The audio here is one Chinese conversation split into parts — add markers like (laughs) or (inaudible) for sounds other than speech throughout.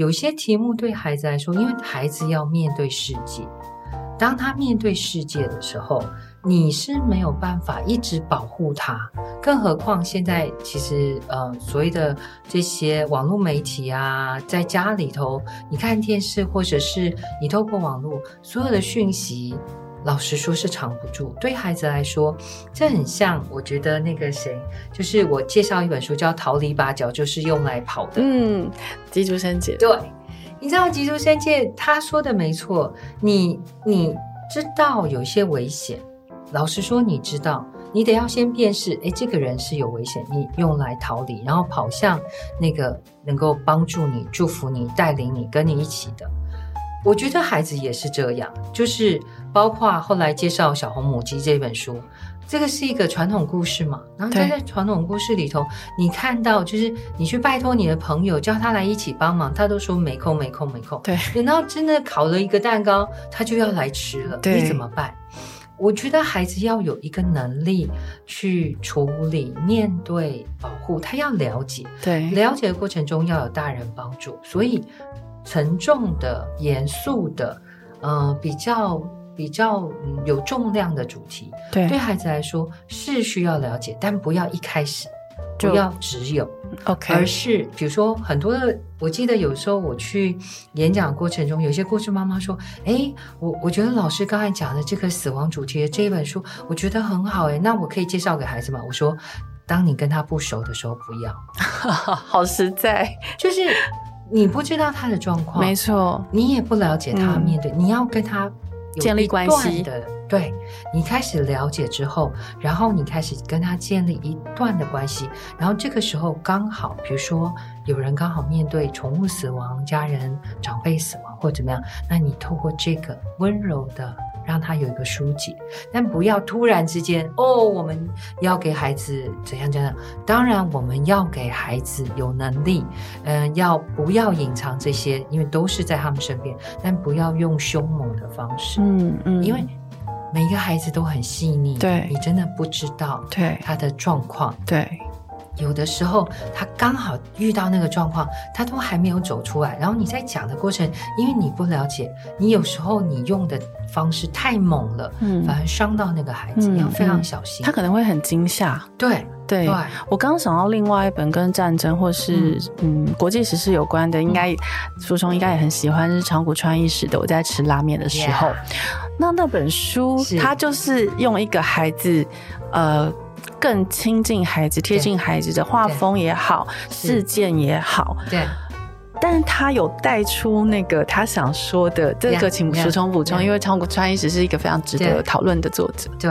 有些题目对孩子来说，因为孩子要面对世界，当他面对世界的时候，你是没有办法一直保护他。更何况现在其实呃，所谓的这些网络媒体啊，在家里头你看电视，或者是你透过网络所有的讯息。老实说，是藏不住。对孩子来说，这很像。我觉得那个谁，就是我介绍一本书叫《逃离八角》，就是用来跑的。嗯，吉竹伸介。对，你知道吉竹伸介他说的没错。你你知道有些危险，老实说，你知道，你得要先辨识，哎，这个人是有危险，你用来逃离，然后跑向那个能够帮助你、祝福你、带领你、跟你一起的。我觉得孩子也是这样，就是包括后来介绍《小红母鸡》这本书，这个是一个传统故事嘛。然后在传统故事里头，你看到就是你去拜托你的朋友叫他来一起帮忙，他都说没空、没空、没空。对，等到真的烤了一个蛋糕，他就要来吃了，你怎么办？我觉得孩子要有一个能力去处理、面对、保护，他要了解。对，了解的过程中要有大人帮助，所以。沉重的、严肃的，呃，比较比较有重量的主题，对，对孩子来说是需要了解，但不要一开始不要只有 OK，而是比如说很多的，我记得有时候我去演讲过程中，有些故事妈妈说：“哎，我我觉得老师刚才讲的这个死亡主题的这一本书，我觉得很好，哎，那我可以介绍给孩子吗？”我说：“当你跟他不熟的时候，不要。(laughs) ”好实在，就是。你不知道他的状况，没错，你也不了解他面对，嗯、你要跟他建立关系的，对，你开始了解之后，然后你开始跟他建立一段的关系，然后这个时候刚好，比如说有人刚好面对宠物死亡、家人长辈死亡或怎么样，那你透过这个温柔的。让他有一个疏解，但不要突然之间哦，我们要给孩子怎样怎样。当然，我们要给孩子有能力，嗯、呃，要不要隐藏这些？因为都是在他们身边，但不要用凶猛的方式。嗯嗯，因为每一个孩子都很细腻，对，你真的不知道对他的状况，对。有的时候，他刚好遇到那个状况，他都还没有走出来。然后你在讲的过程，因为你不了解，你有时候你用的方式太猛了，嗯，反而伤到那个孩子，嗯、你要非常小心。他可能会很惊吓。对对，对我刚刚想到另外一本跟战争或是嗯，嗯国际时事有关的，应该书中应该也很喜欢，是长谷川一史的。我在吃拉面的时候.那那本书，他就是用一个孩子，呃。更亲近孩子、贴近孩子的画风也好，事件也好，对。但是他有带出那个他想说的，这个请补充补充，因为长谷川一史是一个非常值得讨论的作者，对。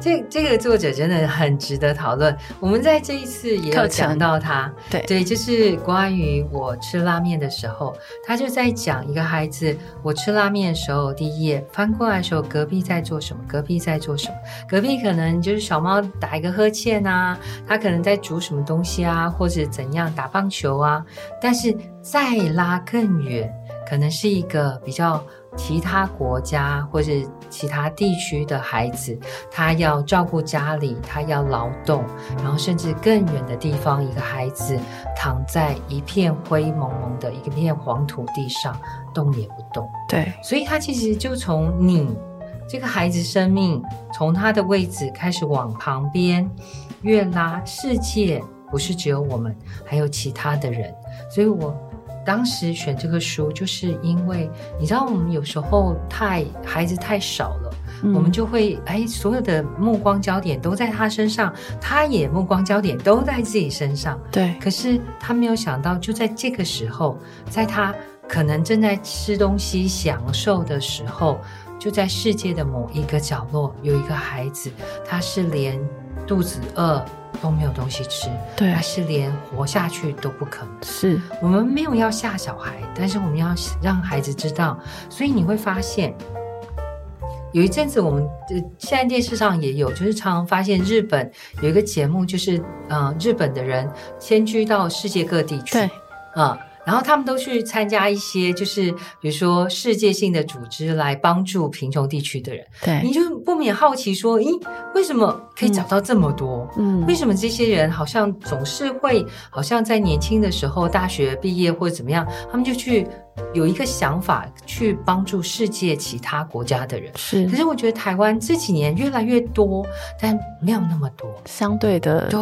这这个作者真的很值得讨论。我们在这一次也有讲到他，对对，就是关于我吃拉面的时候，他就在讲一个孩子，我吃拉面的时候，第一页翻过来的时候，隔壁在做什么？隔壁在做什么？隔壁可能就是小猫打一个呵欠啊，他可能在煮什么东西啊，或者怎样打棒球啊。但是再拉更远，可能是一个比较。其他国家或者其他地区的孩子，他要照顾家里，他要劳动，然后甚至更远的地方，一个孩子躺在一片灰蒙蒙的一片黄土地上，动也不动。对，所以他其实就从你这个孩子生命，从他的位置开始往旁边越拉，世界不是只有我们，还有其他的人，所以我。当时选这个书，就是因为你知道，我们有时候太孩子太少了，嗯、我们就会哎，所有的目光焦点都在他身上，他也目光焦点都在自己身上。对，可是他没有想到，就在这个时候，在他可能正在吃东西享受的时候，就在世界的某一个角落，有一个孩子，他是连肚子饿。都没有东西吃，对，还是连活下去都不可能。是我们没有要吓小孩，但是我们要让孩子知道。所以你会发现，有一阵子我们呃，现在电视上也有，就是常常发现日本有一个节目，就是呃，日本的人迁居到世界各地去，对，啊、呃。然后他们都去参加一些，就是比如说世界性的组织来帮助贫穷地区的人。对，你就不不免好奇说，咦，为什么可以找到这么多？嗯，为什么这些人好像总是会，好像在年轻的时候，大学毕业或者怎么样，他们就去有一个想法去帮助世界其他国家的人。是，可是我觉得台湾这几年越来越多，但没有那么多。相对的，对。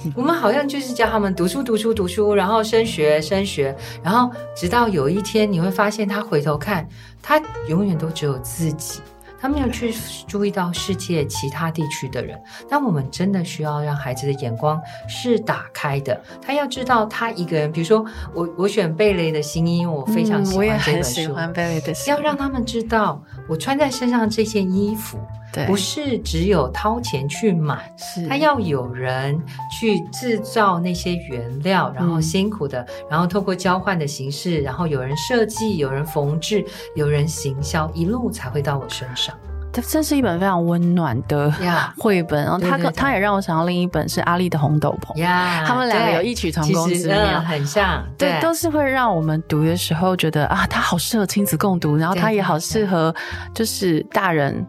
(laughs) 我们好像就是教他们读书、读书、读书，然后升学、升学，然后直到有一天你会发现，他回头看，他永远都只有自己，他没有去注意到世界其他地区的人。但我们真的需要让孩子的眼光是打开的，他要知道他一个人。比如说，我我选贝雷的新衣，因为我非常喜欢这本书。嗯，我也很喜欢贝雷的新衣。要让他们知道，我穿在身上这件衣服。对，不是只有掏钱去买，是他要有人去制造那些原料，然后辛苦的，嗯、然后透过交换的形式，然后有人设计，有人缝制，有人行销，一路才会到我身上。这这是一本非常温暖的 (laughs) 绘本，然后他他也让我想到另一本是阿丽的红斗篷，呀，他们两个有异曲同工之妙，嗯，很像，(laughs) 对，对，都是会让我们读的时候觉得啊，他好适合亲子共读，然后他也好适合就是大人。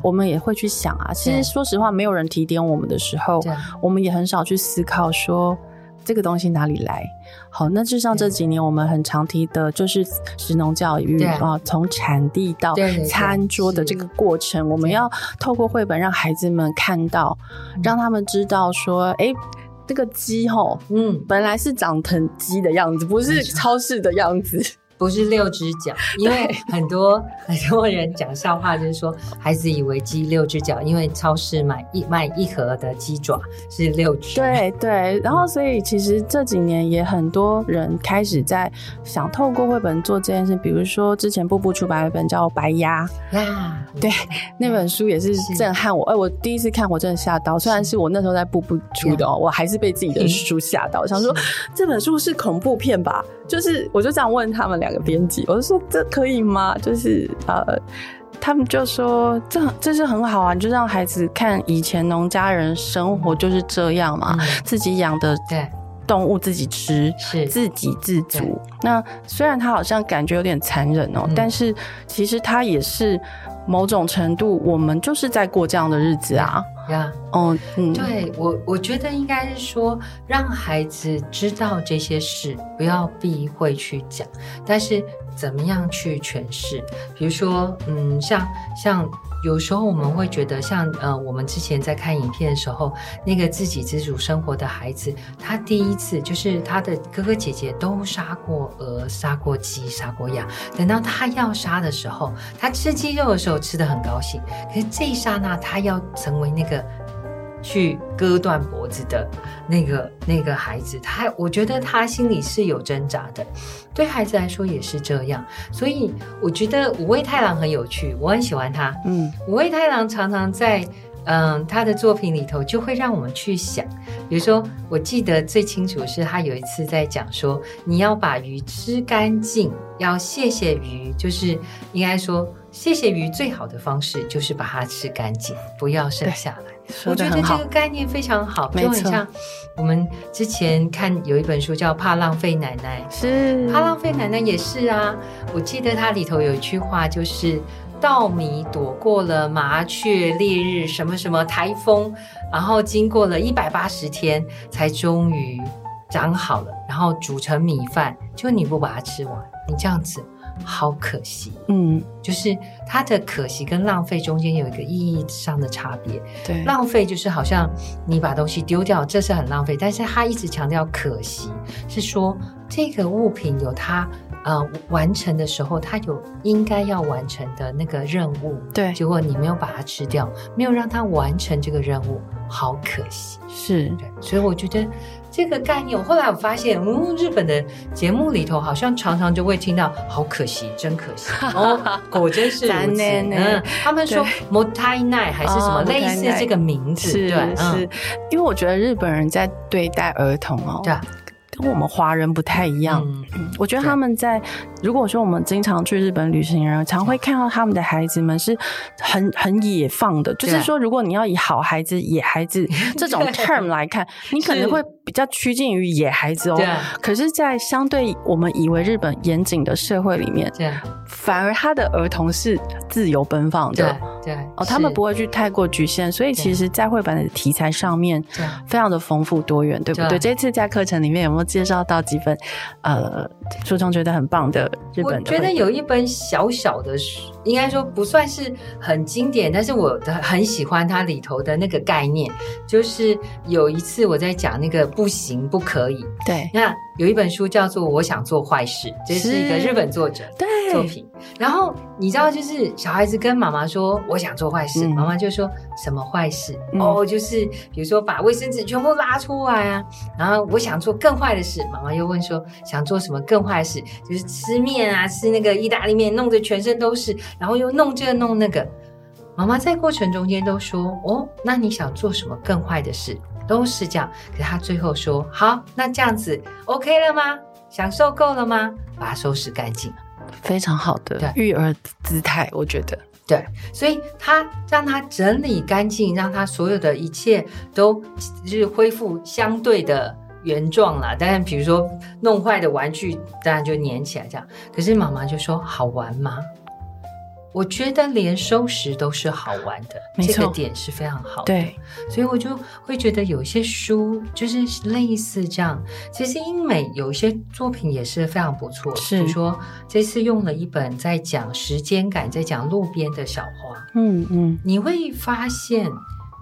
我们也会去想啊，其实说实话，没有人提点我们的时候，我们也很少去思考说这个东西哪里来。好，那就像这几年我们很常提的，就是食农教育啊，从产地到餐桌的这个过程，我们要透过绘本让孩子们看到，让他们知道说，哎，这个鸡吼，嗯，本来是长成鸡的样子，不是超市的样子。不是六只脚，(laughs) 因为很多 (laughs) 很多人讲笑话，就是说孩子以为鸡六只脚，因为超市买一卖一盒的鸡爪是六只。对对，然后所以其实这几年也很多人开始在想透过绘本做这件事，比如说之前步步出版一本叫《白鸭》啊，(laughs) 对，那本书也是震撼我。哎，我第一次看我真的吓到，虽然是我那时候在步步出的哦，我还是被自己的书吓到，想说这本书是恐怖片吧？就是我就这样问他们两个编辑，我就说这可以吗？就是呃，他们就说这这是很好啊，你就让孩子看以前农家人生活就是这样嘛，嗯、自己养的动物自己吃，是。自给自足。那虽然他好像感觉有点残忍哦，嗯、但是其实他也是某种程度，我们就是在过这样的日子啊。呀，哦，嗯，对我，我觉得应该是说，让孩子知道这些事，不要避讳去讲，但是怎么样去诠释？比如说，嗯，像像有时候我们会觉得像，呃，我们之前在看影片的时候，那个自给自足生活的孩子，他第一次就是他的哥哥姐姐都杀过鹅、杀过鸡、杀过鸭，等到他要杀的时候，他吃鸡肉的时候吃得很高兴，可是这一刹那，他要成为那个。去割断脖子的那个那个孩子，他我觉得他心里是有挣扎的，对孩子来说也是这样，所以我觉得五味太郎很有趣，我很喜欢他。嗯，五味太郎常常在嗯他的作品里头就会让我们去想，比如说我记得最清楚是他有一次在讲说，你要把鱼吃干净，要谢谢鱼，就是应该说谢谢鱼最好的方式就是把它吃干净，不要剩下来。我觉得这个概念非常好，就很像我们之前看有一本书叫《怕浪费奶奶》，是怕浪费奶奶也是啊。我记得它里头有一句话，就是稻米躲过了麻雀、烈日、什么什么台风，然后经过了一百八十天，才终于长好了，然后煮成米饭。就你不把它吃完，你这样子。好可惜，嗯，就是它的可惜跟浪费中间有一个意义上的差别。对，浪费就是好像你把东西丢掉，这是很浪费。但是他一直强调可惜，是说这个物品有它呃完成的时候，它有应该要完成的那个任务。对，结果你没有把它吃掉，没有让它完成这个任务，好可惜。是，对，所以我觉得。这个概念，我后来我发现，嗯，日本的节目里头好像常常就会听到“好可惜，真可惜”，哦，(laughs) 果真是如此。(laughs) 嗯，他们说“もったいない”还是什么类似这个名字，对，是，因为我觉得日本人在对待儿童哦，对。 跟我们华人不太一样，嗯，我觉得他们在如果说我们经常去日本旅行人，常会看到他们的孩子们是很很野放的，就是说，如果你要以好孩子、野孩子这种 (laughs) term 来看，你可能会比较趋近于野孩子哦。可是，在相对我们以为日本严谨的社会里面，反而他的儿童是自由奔放的。对哦，他们不会去太过局限，所以其实，在绘本的题材上面，非常的丰富多元，对不对？这次在课程里面有没有介绍到几本呃，书中觉得很棒的日本的？我觉得有一本小小的书，应该说不算是很经典，但是我的很喜欢它里头的那个概念，就是有一次我在讲那个不行不可以，对，那有一本书叫做《我想做坏事》，这是一个日本作者对作品，然后你知道，就是小孩子跟妈妈说我想做坏事，妈妈就说什么坏事？哦，就是比如说把卫生纸全部拉出来啊，然后我想做更坏的事，妈妈又问说想做什么更坏事？就是吃面啊，吃那个意大利面，弄得全身都是，然后又弄这弄那个。妈妈在过程中间都说哦，那你想做什么更坏的事？都是这样。可是他最后说好，那这样子 OK 了吗？享受够了吗？把它收拾干净，非常好的育儿姿态，我觉得。对，所以他让他整理干净，让他所有的一切都就是恢复相对的原状了。当然，比如说弄坏的玩具，当然就粘起来这样。可是妈妈就说：“好玩吗？”我觉得连收拾都是好玩的，这个点是非常好的。对，所以我就会觉得有些书就是类似这样。其实英美有一些作品也是非常不错，是比如说这次用了一本在讲时间感，在讲路边的小花。嗯嗯，你会发现。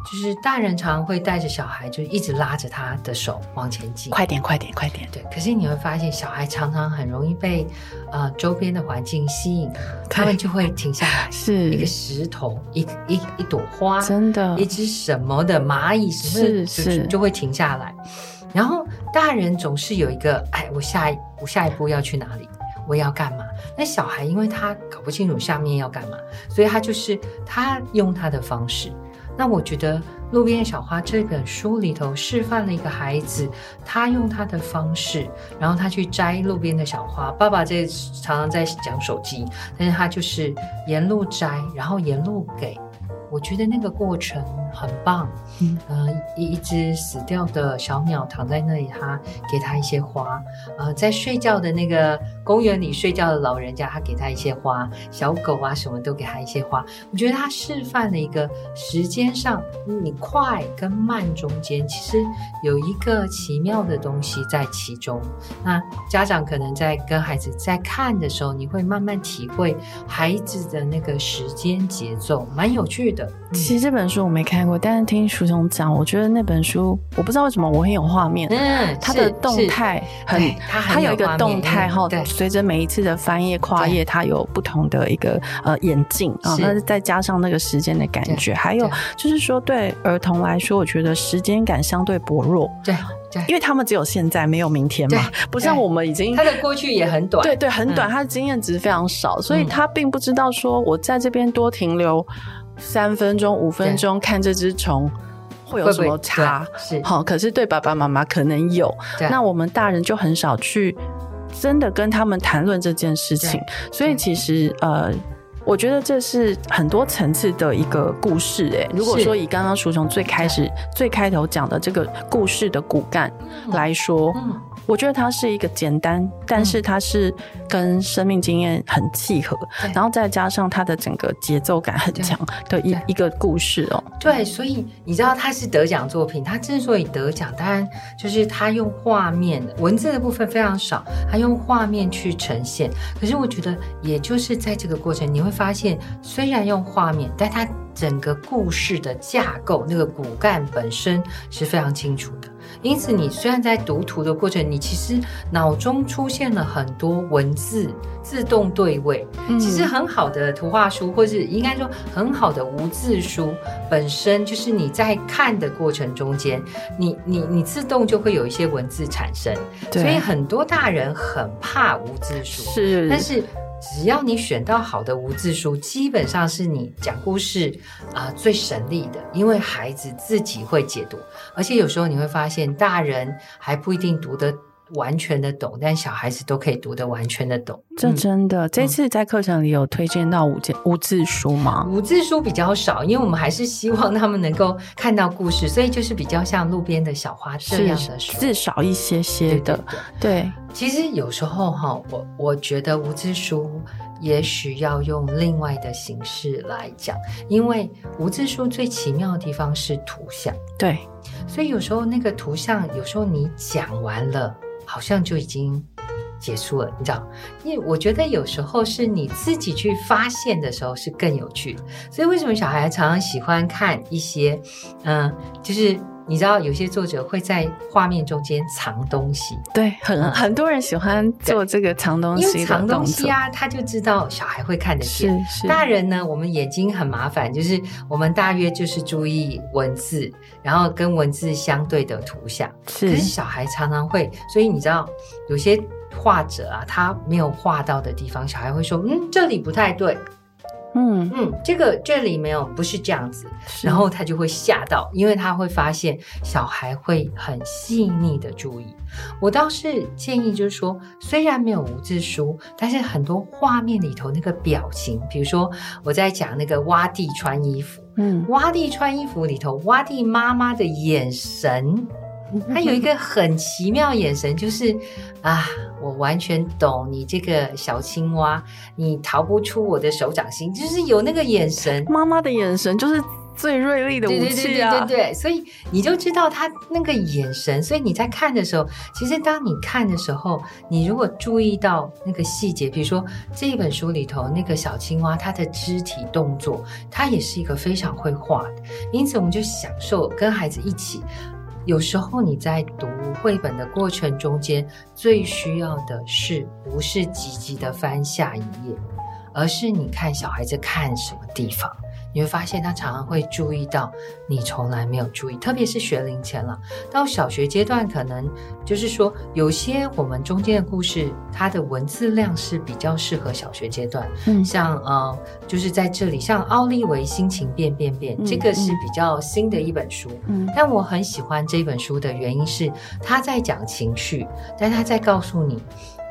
就是大人常常会带着小孩，就一直拉着他的手往前进，快点，快点，快点。对，可是你会发现，小孩常常很容易被呃周边的环境吸引，他们就会停下来。(laughs) 是一个石头，一一一朵花，真的，一只什么的蚂蚁，是是，就会停下来。然后大人总是有一个，哎，我下一我下一步要去哪里？我要干嘛？那小孩因为他搞不清楚下面要干嘛，所以他就是他用他的方式。那我觉得《路边的小花》这本书里头示范了一个孩子，他用他的方式，然后他去摘路边的小花。爸爸在常常在讲手机，但是他就是沿路摘，然后沿路给。我觉得那个过程很棒，嗯，呃，一一只死掉的小鸟躺在那里，他给他一些花，呃，在睡觉的那个公园里睡觉的老人家，他给他一些花，小狗啊什么都给他一些花。我觉得他示范了一个时间上，你快跟慢中间其实有一个奇妙的东西在其中。那家长可能在跟孩子在看的时候，你会慢慢体会孩子的那个时间节奏，蛮有趣的。其实这本书我没看过，但是听书中讲，我觉得那本书我不知道为什么我很有画面。嗯，它的动态很，它它有一个动态哈，随着每一次的翻页跨页，它有不同的一个呃眼镜啊，那再加上那个时间的感觉，还有就是说对儿童来说，我觉得时间感相对薄弱。对。对，因为他们只有现在，没有明天嘛，不像我们已经他的过去也很短，对对，很短，他的经验值非常少，所以他并不知道说我在这边多停留三分钟、五分钟看这只虫会有什么差，是。好，可是对爸爸妈妈可能有，那我们大人就很少去真的跟他们谈论这件事情，所以其实呃。我觉得这是很多层次的一个故事，欸，诶，如果说以刚刚书虫最开始最开头讲的这个故事的骨干来说。嗯我觉得它是一个简单，但是它是跟生命经验很契合，嗯、然后再加上它的整个节奏感很强的一一个故事哦。对，所以你知道它是得奖作品，它之所以得奖，当然就是它用画面，文字的部分非常少，它用画面去呈现。可是我觉得，也就是在这个过程，你会发现，虽然用画面，但它整个故事的架构，那个骨干本身是非常清楚的。因此，你虽然在读图的过程，你其实脑中出现了很多文字自动对位。其实很好的图画书，或是应该说很好的无字书，本身就是你在看的过程中间，你你你自动就会有一些文字产生。所以很多大人很怕无字书，是，但是。只要你选到好的无字书，基本上是你讲故事啊、最省力的，因为孩子自己会解读，而且有时候你会发现大人还不一定读得完全的懂，但小孩子都可以读得完全的懂。这真的，嗯、这次在课程里有推荐到五字无字书吗？无字书比较少，因为我们还是希望他们能够看到故事，所以就是比较像路边的小花这样的书，字少一些些的。对，对，对，对，其实有时候哈，我我觉得无字书也许要用另外的形式来讲，因为无字书最奇妙的地方是图像。对。所以有时候那个图像，有时候你讲完了，好像就已经结束了，你知道？因为我觉得有时候是你自己去发现的时候是更有趣的。所以为什么小孩常常喜欢看一些，嗯，就是。你知道有些作者会在画面中间藏东西，对，很、嗯、很多人喜欢做这个藏东西，因为藏东西啊，他就知道小孩会看得见。是是，大人呢，我们眼睛很麻烦，就是我们大约就是注意文字，然后跟文字相对的图像。是，可是小孩常常会，所以你知道有些画者啊，他没有画到的地方，小孩会说：“嗯，这里不太对。”嗯嗯，这个这里没有，不是这样子，然后他就会吓到，因为他会发现小孩会很细腻的注意。我倒是建议，就是说，虽然没有无字书，但是很多画面里头那个表情，比如说我在讲那个洼地穿衣服，嗯，洼地穿衣服里头，洼地妈妈的眼神。(laughs) 他有一个很奇妙眼神，就是啊，我完全懂你这个小青蛙，你逃不出我的手掌心，就是有那个眼神。妈妈的眼神就是最锐利的武器啊！对对对对对对，所以你就知道他那个眼神。所以你在看的时候，其实当你看的时候，你如果注意到那个细节，比如说这一本书里头那个小青蛙，它的肢体动作，它也是一个非常会画的。因此，我们就享受跟孩子一起。有时候你在读绘本的过程中间，最需要的是不是积极的翻下一页，而是你看小孩子看什么地方。你会发现他常常会注意到你从来没有注意，特别是学龄前了，到小学阶段，可能就是说有些我们中间的故事，它的文字量是比较适合小学阶段。嗯，像呃，就是在这里，像奥利维心情变变变，嗯，这个是比较新的一本书。嗯，但我很喜欢这本书的原因是他在讲情绪，但他在告诉你。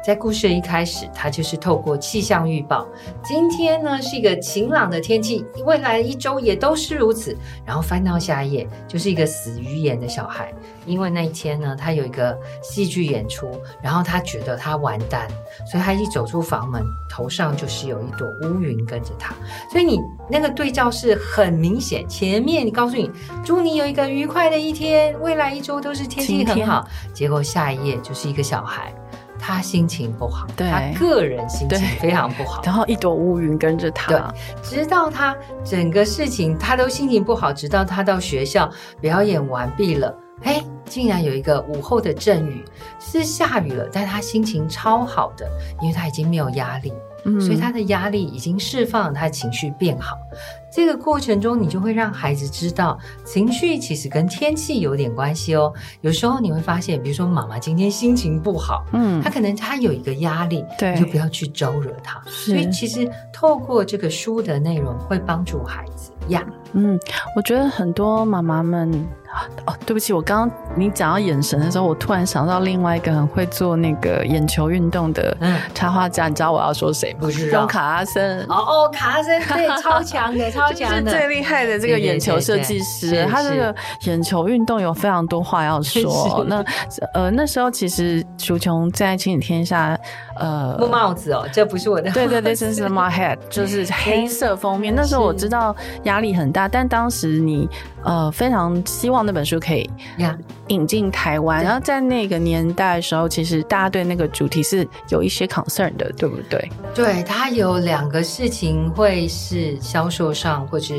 在故事的一开始，他就是透过气象预报，今天呢是一个晴朗的天气，未来一周也都是如此。然后翻到下一页，就是一个死鱼眼的小孩，因为那一天呢，他有一个戏剧演出，然后他觉得他完蛋，所以他一走出房门，头上就是有一朵乌云跟着他。所以你那个对照是很明显，前面你告诉你，祝你有一个愉快的一天，未来一周都是天气很好，结果下一页就是一个小孩。他心情不好，对，他个人心情非常不好，然后一朵乌云跟着他，对，直到他整个事情他都心情不好，直到他到学校表演完毕了，哎，竟然有一个午后的阵雨，是下雨了，但他心情超好的，因为他已经没有压力。嗯，所以他的压力已经释放了，他的情绪变好。这个过程中，你就会让孩子知道，情绪其实跟天气有点关系哦。有时候你会发现，比如说妈妈今天心情不好，嗯，她可能她有一个压力，对，你就不要去招惹她。所以其实透过这个书的内容，会帮助孩子呀。嗯，我觉得很多妈妈们。哦，对不起，我刚刚你讲到眼神的时候，我突然想到另外一个很会做那个眼球运动的插画家，嗯、你知道我要说谁吗？不知道。卡拉森。哦哦，卡拉森对，超强的，(laughs) 超强的，最厉害的这个眼球设计师，他这个眼球运动有非常多话要说。(laughs) 那呃，那时候其实楚琼在亲子天下，呃，木帽子哦，这不是我的，对对对，这是 my head，就是黑色封面。(laughs) 那时候我知道压力很大，但当时你呃非常希望。那本书可以引进台湾，然后在那个年代的时候，其实大家对那个主题是有一些 concern 的，对不对？对，它有两个事情会是销售上或者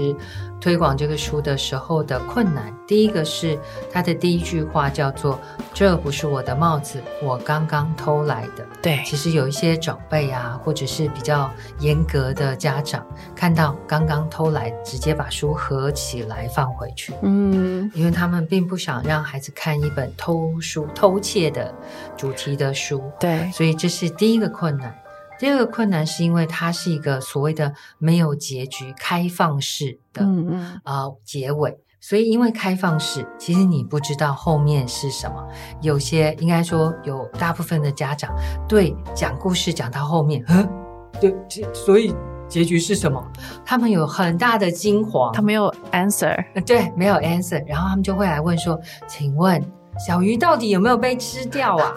推广这个书的时候的困难。第一个是他的第一句话叫做“这不是我的帽子，我刚刚偷来的”。对，其实有一些长辈啊，或者是比较严格的家长，看到刚刚偷来，直接把书合起来放回去。嗯，因为他们并不想让孩子看一本偷书、偷窃的主题的书。对，所以这是第一个困难。第二个困难是因为它是一个所谓的没有结局、开放式的，嗯嗯，呃，结尾所以因为开放式，其实你不知道后面是什么。有些应该说有大部分的家长对讲故事讲到后面，嗯，(laughs) 对，所以结局是什么？他们有很大的惊慌，他没有 answer，对，没有 answer，然后他们就会来问说：“请问小鱼到底有没有被吃掉啊？”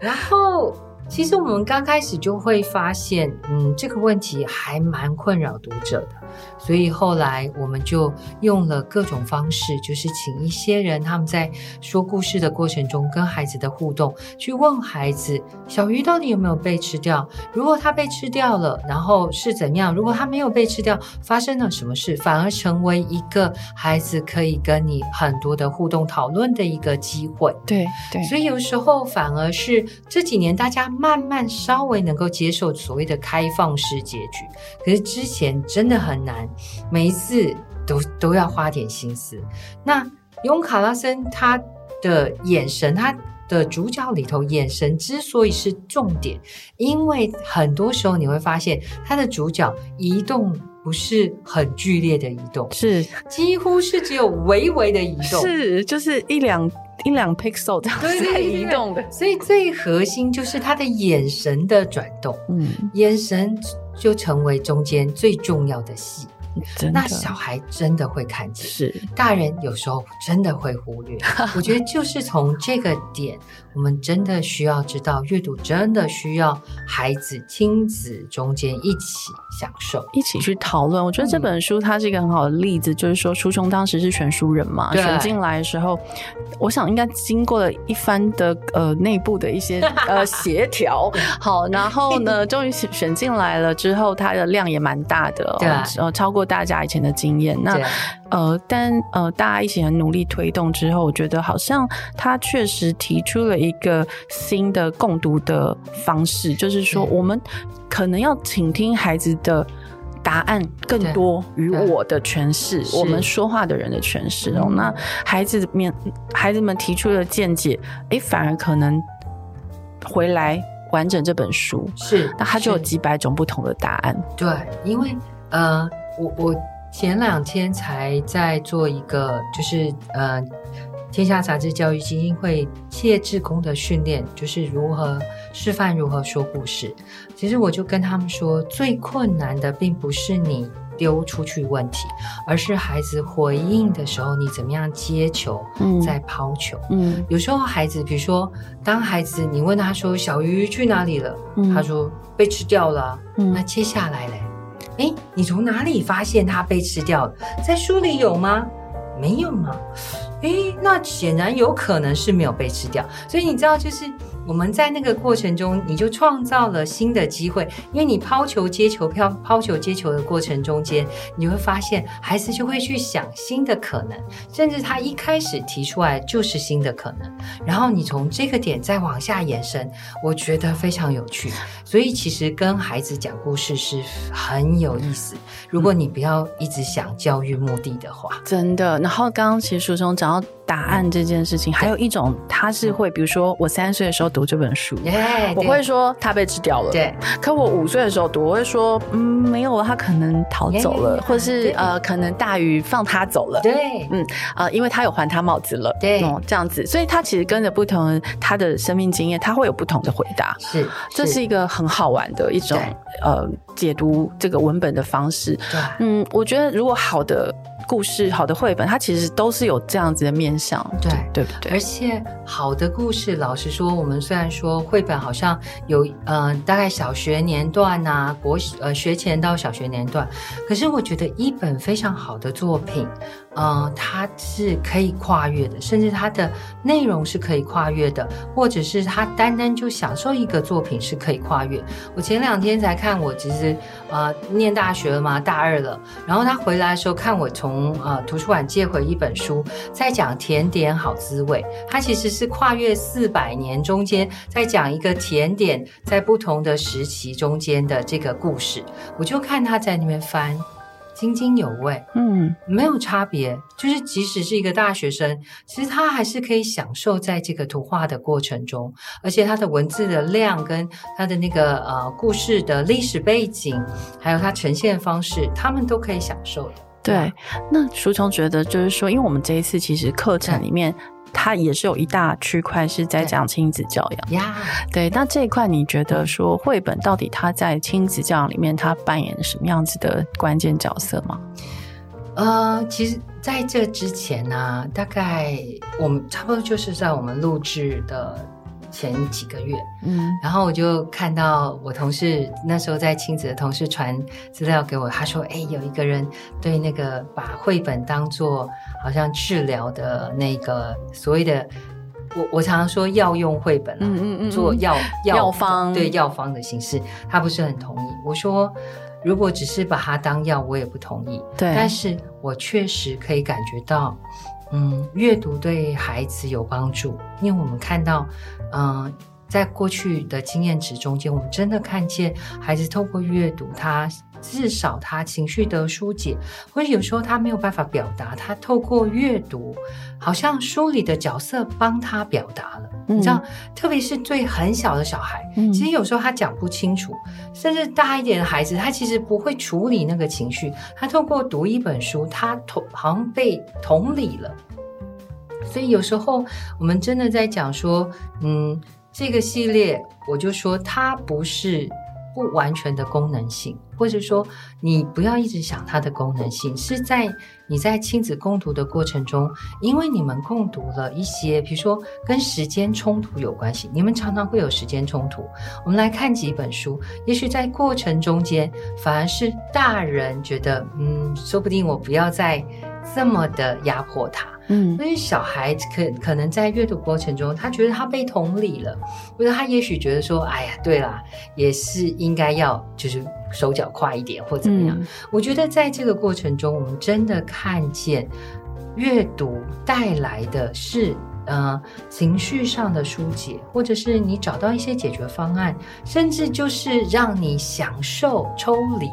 然后。其实我们刚开始就会发现，嗯，这个问题还蛮困扰读者的。所以后来我们就用了各种方式，就是请一些人他们在说故事的过程中跟孩子的互动，去问孩子小鱼到底有没有被吃掉？如果他被吃掉了，然后是怎样？如果他没有被吃掉，发生了什么事？反而成为一个孩子可以跟你很多的互动讨论的一个机会。对对，所以有时候反而是这几年大家慢慢稍微能够接受所谓的开放式结局，可是之前真的很难。每一次都都要花点心思。那永卡拉森他的眼神，他的主角里头眼神之所以是重点，因为很多时候你会发现他的主角移动不是很剧烈的移动，是几乎是只有微微的移动，是就是一两一两 pixel 这样在移动的。所以最核心就是他的眼神的转动，嗯，眼神就成为中间最重要的戏。那小孩真的会看见，是大人有时候真的会忽略。(laughs) 我觉得就是从这个点，我们真的需要知道，阅读真的需要孩子亲子中间一起享受，一起去讨论。我觉得这本书它是一个很好的例子，嗯、就是说初中当时是选书人嘛，选进来的时候，我想应该经过了一番的呃内部的一些 (laughs) 呃协调，好，然后呢，(laughs) 终于选选进来了之后，它的量也蛮大的，对，呃，超过。大家以前的经验，那呃，但呃，大家一起很努力推动之后，我觉得好像他确实提出了一个新的共读的方式，就是说，我们可能要倾听孩子的答案更多于我的诠释，我们说话的人的诠释哦。那孩子面孩子们提出的见解，哎，反而可能回来完整这本书是，那他就有几百种不同的答案。对，因为呃。我我前两天才在做一个，就是呃，天下杂志教育基金会企业志工的训练，就是如何示范如何说故事。其实我就跟他们说，最困难的并不是你丢出去问题，而是孩子回应的时候，你怎么样接球，再抛球。嗯，嗯，有时候孩子，比如说，当孩子你问他说：“小鱼去哪里了？”嗯，他说：“被吃掉了。”嗯，那接下来嘞？哎，你从哪里发现它被吃掉了？在书里有吗？没有吗？哎，那显然有可能是没有被吃掉。所以你知道，就是。我们在那个过程中，你就创造了新的机会，因为你抛球接球、抛抛球接球的过程中间，你会发现孩子就会去想新的可能，甚至他一开始提出来就是新的可能，然后你从这个点再往下延伸，我觉得非常有趣。所以其实跟孩子讲故事是很有意思，如果你不要一直想教育目的的话，真的。然后刚刚其实书中讲到。答案这件事情，还有一种，他是会，比如说我三岁的时候读这本书，我会说他被吃掉了。对，可我五岁的时候读，我会说，嗯，没有，他可能逃走了，或是呃，可能大鱼放他走了。对，嗯，呃，因为他有还他帽子了。对，哦，这样子，所以他其实跟着不同他的生命经验，他会有不同的回答。是，这是一个很好玩的一种呃解读这个文本的方式。对，嗯，我觉得如果好的。故事好的绘本，它其实都是有这样子的面向，对对不对？而且好的故事，老实说，我们虽然说绘本好像有呃大概小学年段啊，国呃学前到小学年段，可是我觉得一本非常好的作品，呃，它是可以跨越的，甚至它的内容是可以跨越的，或者是它单单就享受一个作品是可以跨越。我前两天才看，我其实呃念大学了嘛，大二了，然后他回来的时候看我从。从呃图书馆借回一本书，在讲甜点好滋味。它其实是跨越四百年中间，在讲一个甜点在不同的时期中间的这个故事。我就看他在那边翻，津津有味。嗯，没有差别，就是即使是一个大学生，其实他还是可以享受在这个图画的过程中，而且他的文字的量跟他的那个呃故事的历史背景，还有他呈现方式，他们都可以享受的。对，那舒琼觉得就是说，因为我们这一次其实课程里面。它也是有一大区块是在讲亲子教养呀，对。那这一块你觉得说绘本到底它在亲子教养里面它扮演什么样子的关键角色吗？呃，其实在这之前呢、啊，大概我们差不多就是在我们录制的。前几个月，嗯，然后我就看到我同事那时候在亲子的同事传资料给我，他说：“哎，有一个人对那个把绘本当做好像治疗的那个所谓的，我我常常说药用绘本啊，嗯嗯嗯，做药药，药方对药方的形式，他不是很同意。我说，如果只是把它当药，我也不同意。对，但是我确实可以感觉到。”嗯，阅读对孩子有帮助，因为我们看到，嗯、在过去的经验值中间，我们真的看见孩子透过阅读，他至少他情绪的疏解，或者有时候他没有办法表达，他透过阅读，好像书里的角色帮他表达了。嗯、你知道，特别是对很小的小孩，嗯、其实有时候他讲不清楚，甚至大一点的孩子，他其实不会处理那个情绪，他透过读一本书，他同好像被同理了。所以有时候我们真的在讲说，嗯，这个系列我就说它不是不完全的功能性，或者说你不要一直想它的功能性，是在你在亲子共读的过程中，因为你们共读了一些，比如说跟时间冲突有关系，你们常常会有时间冲突。我们来看几本书，也许在过程中间反而是大人觉得，嗯，说不定我不要再这么的压迫他。嗯，所以小孩可可能在阅读过程中，他觉得他被同理了，或者他也许觉得说，哎呀，对啦，也是应该要就是手脚快一点或怎么样。嗯，我觉得在这个过程中，我们真的看见阅读带来的是，呃，情绪上的疏解，或者是你找到一些解决方案，甚至就是让你享受抽离，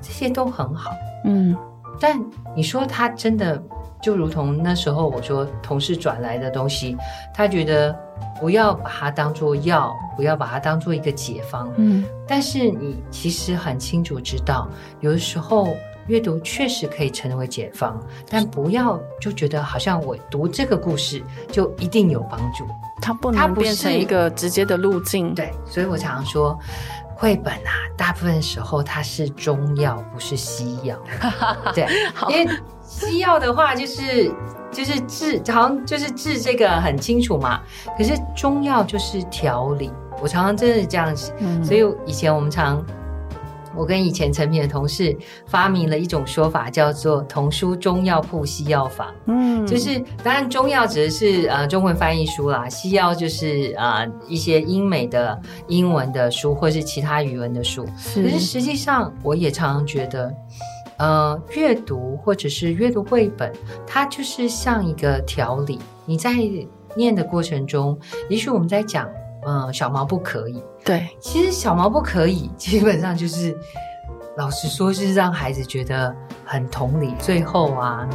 这些都很好。嗯，但你说他真的。就如同那时候我说同事转来的东西，他觉得不要把它当做药，不要把它当做一个解方。嗯，但是你其实很清楚知道，有的时候阅读确实可以成为解方，但不要就觉得好像我读这个故事就一定有帮助，它不能变成一个直接的路径。对，所以我常常说，绘本啊，大部分时候它是中药，不是西药。(laughs) 对，好因为。西药的话，就是就是治，好像就是治这个很清楚嘛。可是中药就是调理，我常常真的是这样子。嗯、所以以前我们常，我跟以前陈品的同事发明了一种说法，叫做“童书中药铺西药房”。嗯，就是当然中药指的是呃中文翻译书啦，西药就是啊、呃、一些英美的英文的书，或是其他语文的书。是，可是实际上我也常常觉得。呃，阅读或者是阅读绘本，它就是像一个调理。你在念的过程中，也许我们在讲，呃，小毛不可以。对，其实小毛不可以，基本上就是，老实说，是让孩子觉得很同理。最后啊，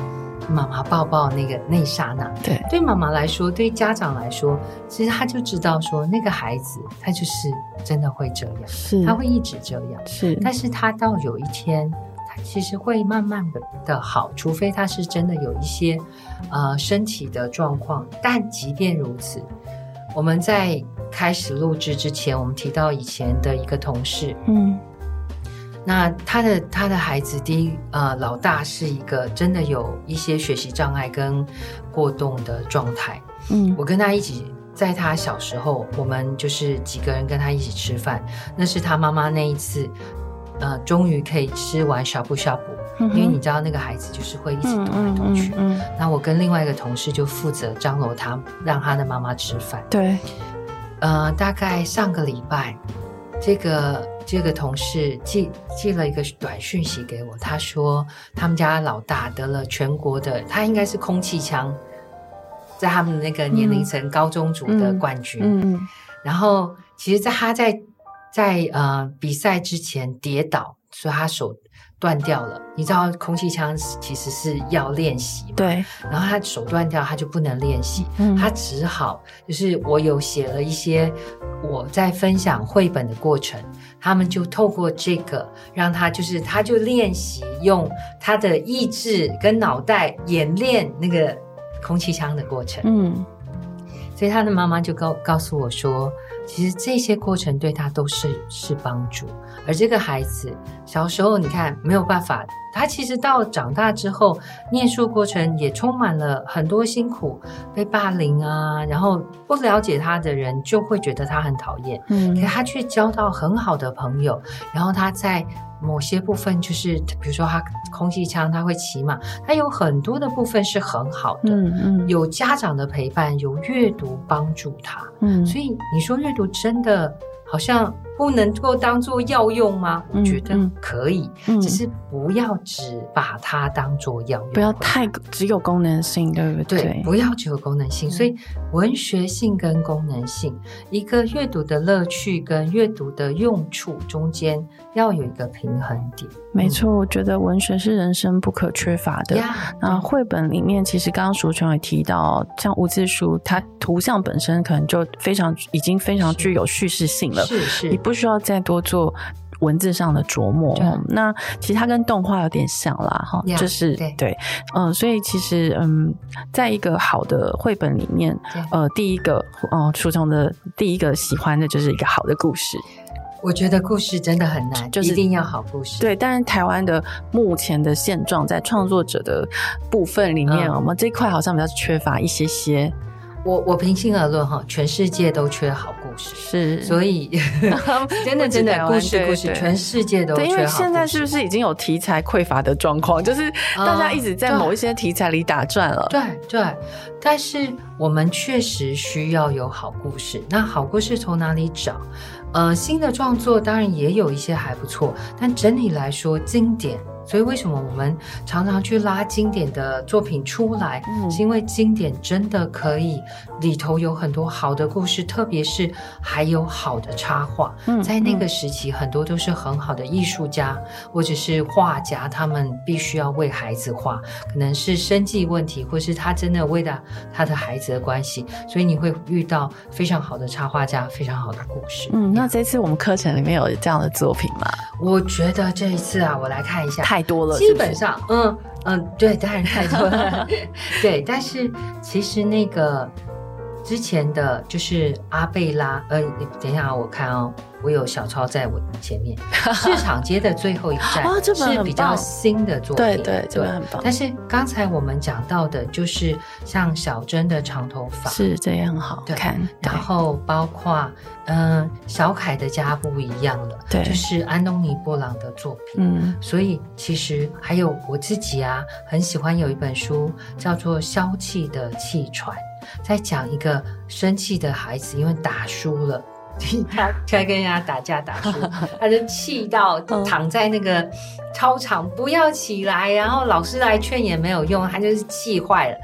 妈妈抱抱那个那一刹那，对，对妈妈来说，对家长来说，其实他就知道说，那个孩子他就是真的会这样，是，他会一直这样，是，但是他到有一天。其实会慢慢的的好，除非他是真的有一些呃身体的状况。但即便如此，我们在开始录制之前，我们提到以前的一个同事，嗯，那他的他的孩子第一呃老大是一个真的有一些学习障碍跟过动的状态，嗯，我跟他一起在他小时候，我们就是几个人跟他一起吃饭，那是他妈妈那一次。呃，终于可以吃完小布小布，嗯、因为你知道那个孩子就是会一直动来动去。嗯，嗯，嗯，那我跟另外一个同事就负责张罗他，让他的妈妈吃饭。对，呃，大概上个礼拜，这个这个同事寄寄了一个短讯息给我，他说他们家老大得了全国的，他应该是空气枪，在他们那个年龄层高中组的冠军。嗯，然后其实，在他在。在呃比赛之前跌倒，所以他手断掉了。你知道空气枪其实是要练习嘛，对。然后他手断掉，他就不能练习，嗯、他只好就是我有写了一些我在分享绘本的过程，他们就透过这个让他就是他就练习用他的意志跟脑袋演练那个空气枪的过程，嗯。所以他的妈妈就告告诉我说，其实这些过程对他都是是帮助。而这个孩子小时候，你看没有办法，他其实到长大之后，念书过程也充满了很多辛苦，被霸凌啊，然后不了解他的人就会觉得他很讨厌，嗯，可他却交到很好的朋友，然后他在。某些部分就是，比如说他空气枪，他会骑马，他有很多的部分是很好的。嗯嗯，有家长的陪伴，有阅读帮助他。嗯，所以你说阅读真的好像。不能够当做药用吗？我觉得可以，只是不要只把它当做药用，不要太只有功能性，对不对？对，不要只有功能性。嗯、所以文学性跟功能性，一个阅读的乐趣跟阅读的用处中间要有一个平衡点。没错，我觉得文学是人生不可缺乏的。那绘本里面，其实刚刚淑琼也提到，像无字书，它图像本身可能就非常已经非常具有叙事性了。是是。你不需要再多做文字上的琢磨。那其实它跟动画有点像啦，哈，就是对，嗯，所以其实嗯，在一个好的绘本里面，呃，第一个，哦，淑琼的第一个喜欢的就是一个好的故事。我觉得故事真的很难，就是一定要好故事。对，但是台湾的目前的现状，在创作者的部分里面，我们这一块好像比较缺乏一些些。我我平心而论哈，全世界都缺好故事，是，所以 (laughs) (laughs) 真的真的故事故事，全世界都缺好故事。因为现在是不是已经有题材匮乏的状况？(laughs) 就是大家一直在某一些题材里打转了。对对，但是我们确实需要有好故事。那好故事从哪里找？呃，新的创作当然也有一些还不错，但整体来说，经典。所以为什么我们常常去拉经典的作品出来？嗯，是因为经典真的可以里头有很多好的故事，特别是还有好的插画。嗯，在那个时期，很多都是很好的艺术家或者是画家，他们必须要为孩子画，可能是生计问题，或是他真的为了他的孩子的关系，所以你会遇到非常好的插画家，非常好的故事。嗯，那这次我们课程里面有这样的作品吗？我觉得这一次啊，我来看一下。太多了，基本上，嗯嗯，对，当然太多了，(laughs) 对。但是其实那个之前的就是阿贝拉，呃，等一下我看哦。我有小抄在我前面，(laughs) 市场街的最后一站是比较新的作品，对对，这个很棒。但是刚才我们讲到的，就是像小珍的长头发。是这样好看，然后包括嗯小凯的家不一样了，对，就是安东尼布朗的作品，嗯，所以其实还有我自己啊，很喜欢有一本书叫做《消气的气喘》，在讲一个生气的孩子，因为打输了。(laughs) 他他跟人家打架打输，(laughs) 他就气到躺在那个操场不要起来，然后老师来劝也没有用，他就是气坏了。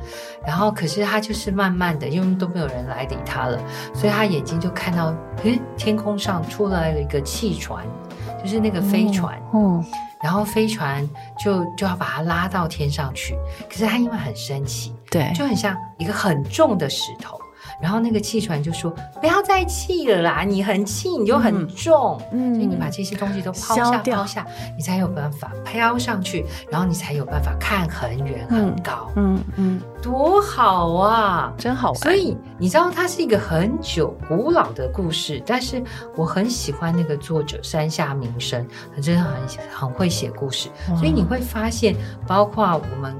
然后可是他就是慢慢的，因为都没有人来理他了，所以他眼睛就看到，诶，天空上出来了一个气船，就是那个飞船，嗯，然后飞船就就要把它拉到天上去，可是他因为很生气，对，就很像一个很重的石头。然后那个气船就说：“不要再气了啦，你很气你就很重，嗯，所以你把这些东西都抛下抛下，你才有办法飘上去，然后你才有办法看很远很高，嗯嗯，多好啊，真好玩。所以你知道它是一个很久古老的故事，但是我很喜欢那个作者山下明生，他真的很很会写故事，所以你会发现，包括我们。”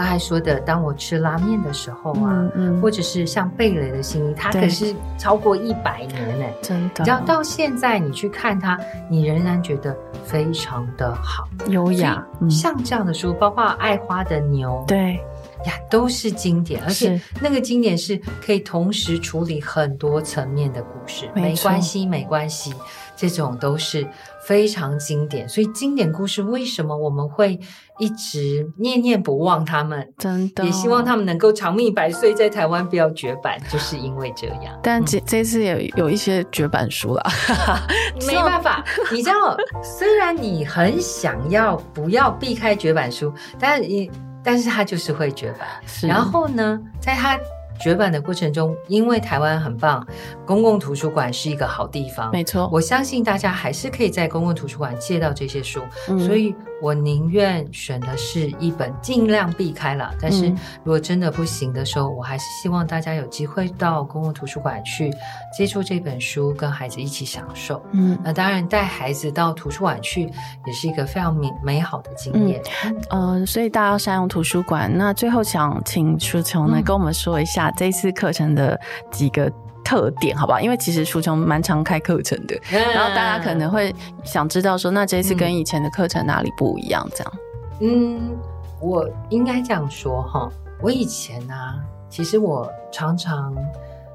刚才说的，当我吃拉面的时候啊，嗯嗯、或者是像贝雷的新衣，它可是超过一百年呢，真的。然后到现在你去看它，你仍然觉得非常的好，优雅。像这样的书，包括爱花的牛，对，呀，都是经典，而且那个经典是可以同时处理很多层面的故事。没关系，没关系，这种都是非常经典。所以经典故事为什么我们会一直念念不忘他们？真的，也希望他们能够长命百岁，在台湾不要绝版，就是因为这样。但这、嗯、这次也有一些绝版书了 (laughs) (laughs) 没办法，你知道，虽然你很想要不要避开绝版书，但你。但是他就是会绝版，然后呢，在他绝版的过程中，因为台湾很棒，公共图书馆是一个好地方，没错，我相信大家还是可以在公共图书馆借到这些书，嗯、所以。我宁愿选的是一本，尽量避开了。但是如果真的不行的时候，嗯、我还是希望大家有机会到公共图书馆去接触这本书，跟孩子一起享受。嗯，那当然带孩子到图书馆去也是一个非常美美好的经验。嗯，呃、所以大家要善用图书馆。那最后想请书琼来跟我们说一下这次课程的几个。特点好不好？因为其实书琼蛮常开课程的，嗯、然后大家可能会想知道说，那这次跟以前的课程哪里不一样？这样，嗯，我应该这样说哈。我以前呢、啊，其实我常常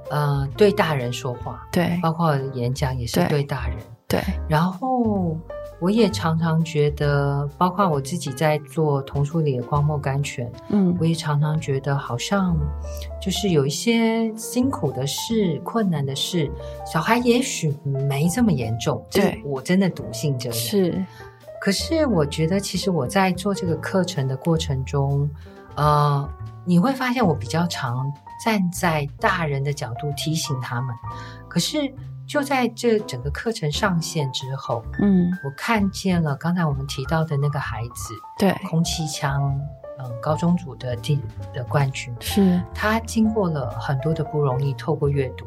呃对大人说话，对，包括演讲也是对大人，对，对然后。我也常常觉得，包括我自己在做童书里的荒漠甘泉，嗯，我也常常觉得好像就是有一些辛苦的事、困难的事，小孩也许没这么严重，对，我真的笃信这个。是，可是我觉得，其实我在做这个课程的过程中，呃，你会发现我比较常站在大人的角度提醒他们，可是。就在这整个课程上线之后，嗯，我看见了刚才我们提到的那个孩子，对，空气枪，嗯，高中组的第的冠军，是他经过了很多的不容易，透过阅读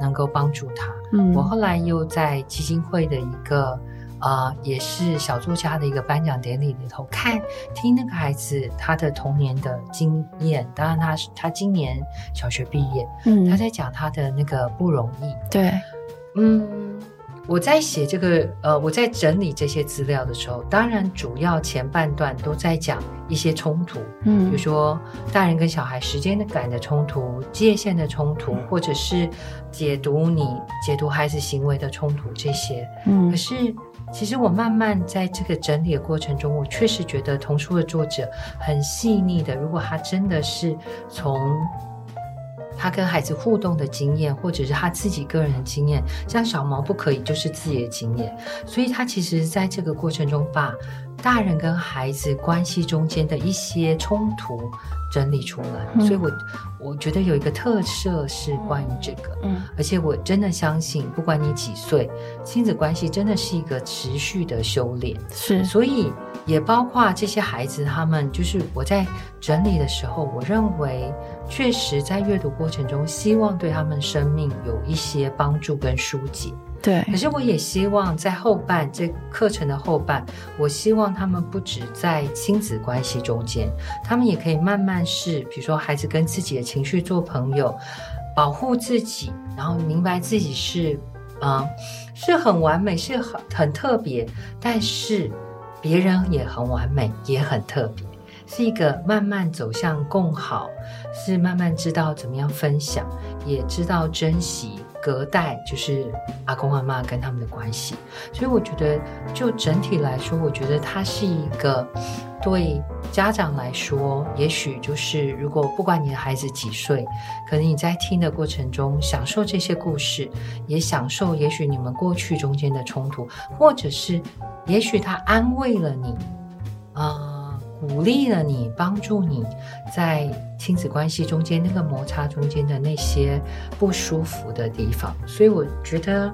能够帮助他。嗯，我后来又在基金会的一个呃，也是小作家的一个颁奖典礼里头看听那个孩子他的童年的经验，当然他是他今年小学毕业，嗯，他在讲他的那个不容易，对。嗯，我在写这个，呃，我在整理这些资料的时候，当然主要前半段都在讲一些冲突，嗯，比如说大人跟小孩时间的感的冲突、界限的冲突，或者是解读你解读孩子行为的冲突这些，嗯，可是其实我慢慢在这个整理的过程中，我确实觉得童书的作者很细腻的，如果他真的是从。他跟孩子互动的经验，或者是他自己个人的经验，像小毛不可以，就是自己的经验。所以他其实在这个过程中，把大人跟孩子关系中间的一些冲突整理出来。嗯、所以我我觉得有一个特色是关于这个，嗯，而且我真的相信，不管你几岁，亲子关系真的是一个持续的修炼。是，所以也包括这些孩子，他们就是我在整理的时候，我认为。确实，在阅读过程中，希望对他们生命有一些帮助跟疏解。对，可是我也希望在后半这课程的后半，我希望他们不止在亲子关系中间，他们也可以慢慢是，比如说孩子跟自己的情绪做朋友，保护自己，然后明白自己是，啊、呃，是很完美，是很很特别，但是别人也很完美，也很特别。是一个慢慢走向共好，是慢慢知道怎么样分享，也知道珍惜隔代，就是阿公阿妈跟他们的关系。所以我觉得，就整体来说，我觉得它是一个对家长来说，也许就是如果不管你的孩子几岁，可能你在听的过程中享受这些故事，也享受也许你们过去中间的冲突，或者是也许他安慰了你，啊、鼓励了你，帮助你在亲子关系中间那个摩擦中间的那些不舒服的地方，所以我觉得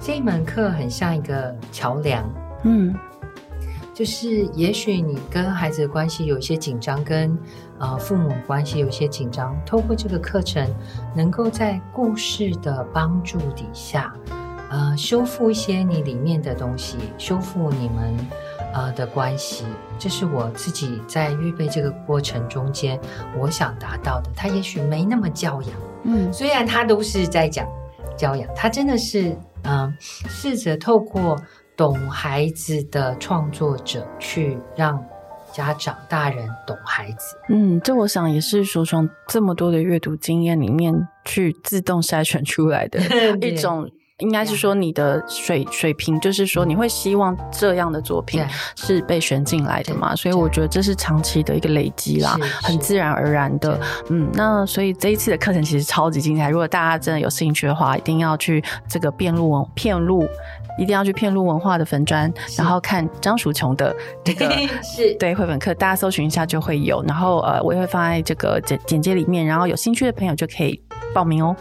这门课很像一个桥梁。嗯，就是也许你跟孩子的关系有一些紧张，跟呃父母关系有一些紧张，透过这个课程，能够在故事的帮助底下，呃，修复一些你里面的东西，修复你们。呃的关系，这是我自己在预备这个过程中间，我想达到的。他也许没那么教养，嗯，虽然他都是在讲教养，他真的是嗯、呃，试着透过懂孩子的创作者去让家长大人懂孩子。嗯，这我想也是说从这么多的阅读经验里面去自动筛选出来的一种。应该是说你的水水平，就是说你会希望这样的作品是被选进来的嘛？所以我觉得这是长期的一个累积啦，很自然而然的。嗯，那所以这一次的课程其实超级精彩。如果大家真的有兴趣的话，一定要去这个遍路文遍路，一定要去片路文化的粉砖，然后看张淑琼的这个 (laughs) 是对绘本课，大家搜寻一下就会有。然后呃，我也会放在这个简简介里面，然后有兴趣的朋友就可以报名哦。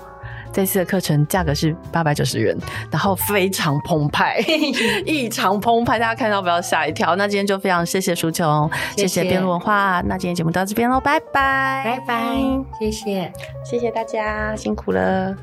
这次的课程价格是八百九十元，然后非常澎湃，(laughs) 异常澎湃，大家看到不要吓一跳。那今天就非常谢谢舒琼，谢谢边路文化。那今天节目到这边喽，拜拜，拜拜，谢谢，谢谢大家，辛苦了。